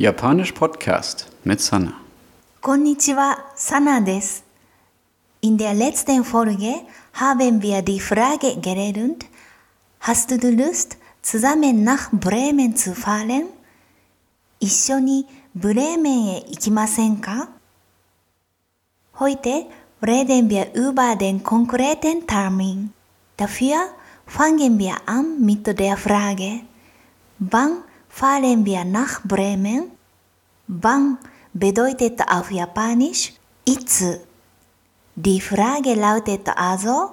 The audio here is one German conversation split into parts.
Japanisch Podcast mit Sana. こんにちは、サナです。In der letzten Folge haben wir die Frage gelernt, Hast du Lust, zusammen nach Bremen zu fahren? 一緒にブレーメンへ行きませんか Heute reden wir über den konkreten Termin. Dafür fangen wir an mit der Frage, wann fahren wir nach Bremen? Wann bedeutet auf Japanisch itsu. Die Frage lautet also,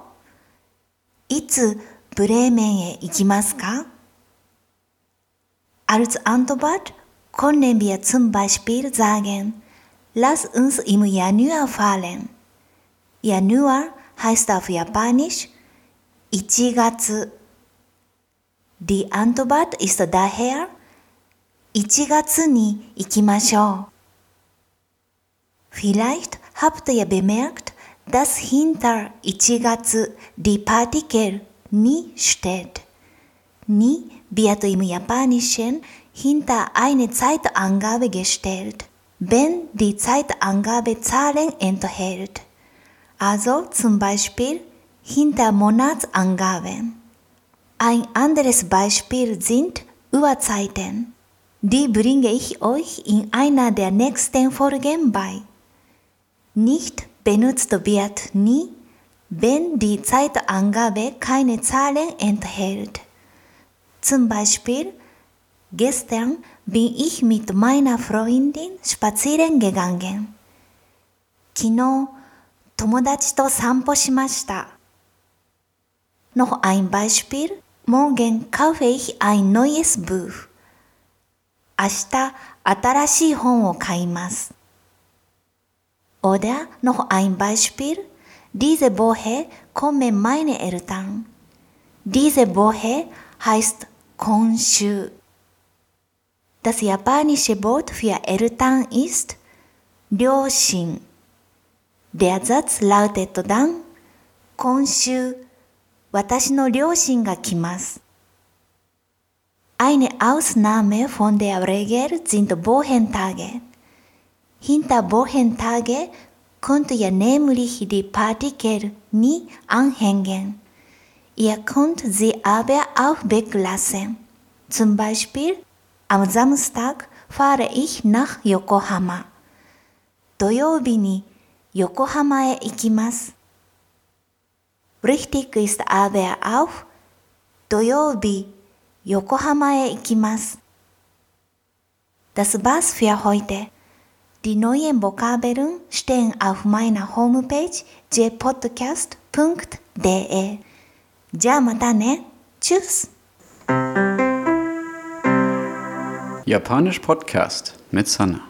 itsu Bremen e ikimasu? Als Antwort können wir zum Beispiel sagen, lass uns im Januar fahren. Januar heißt auf Japanisch 1 Gatsu. Die Antwort ist daher 1月に行きましょう。Vielleicht habt ihr bemerkt, dass hinter 1月 die Partikel ni steht. Ni wird im Japanischen hinter eine Zeitangabe gestellt, wenn die Zeitangabe Zahlen enthält. Also zum Beispiel hinter Monatsangaben. Ein anderes Beispiel sind Uhrzeiten. Die bringe ich euch in einer der nächsten Folgen bei. Nicht benutzt wird nie, wenn die Zeitangabe keine Zahlen enthält. Zum Beispiel, gestern bin ich mit meiner Freundin spazieren gegangen. 昨日、友達と散歩しました。Noch ein Beispiel. Morgen kaufe ich ein neues Buch. 明日、新しい本を買います。Oder noch ein Beispiel. Diese Woche kommen meine Eltern. Diese Woche heißt 今週。Das japanische Wort für Eltern ist 両親。Der Satz lautet dann 今週私の両親が来ます。Eine Ausnahme von der Regel sind Wochentage. Hinter Wochentage könnt ihr nämlich die Partikel nie anhängen. Ihr könnt sie aber auch weglassen. Zum Beispiel, am Samstag fahre ich nach Yokohama. 土曜日に横浜へ行きます。Richtig ist aber auch 土曜日 横浜へ行きます。Das war's für heute. Die neuen Vokabeln stehen auf meiner Homepage jpodcast.de. じゃあまたね。Tschüss! Japanisch Podcast mit Sana.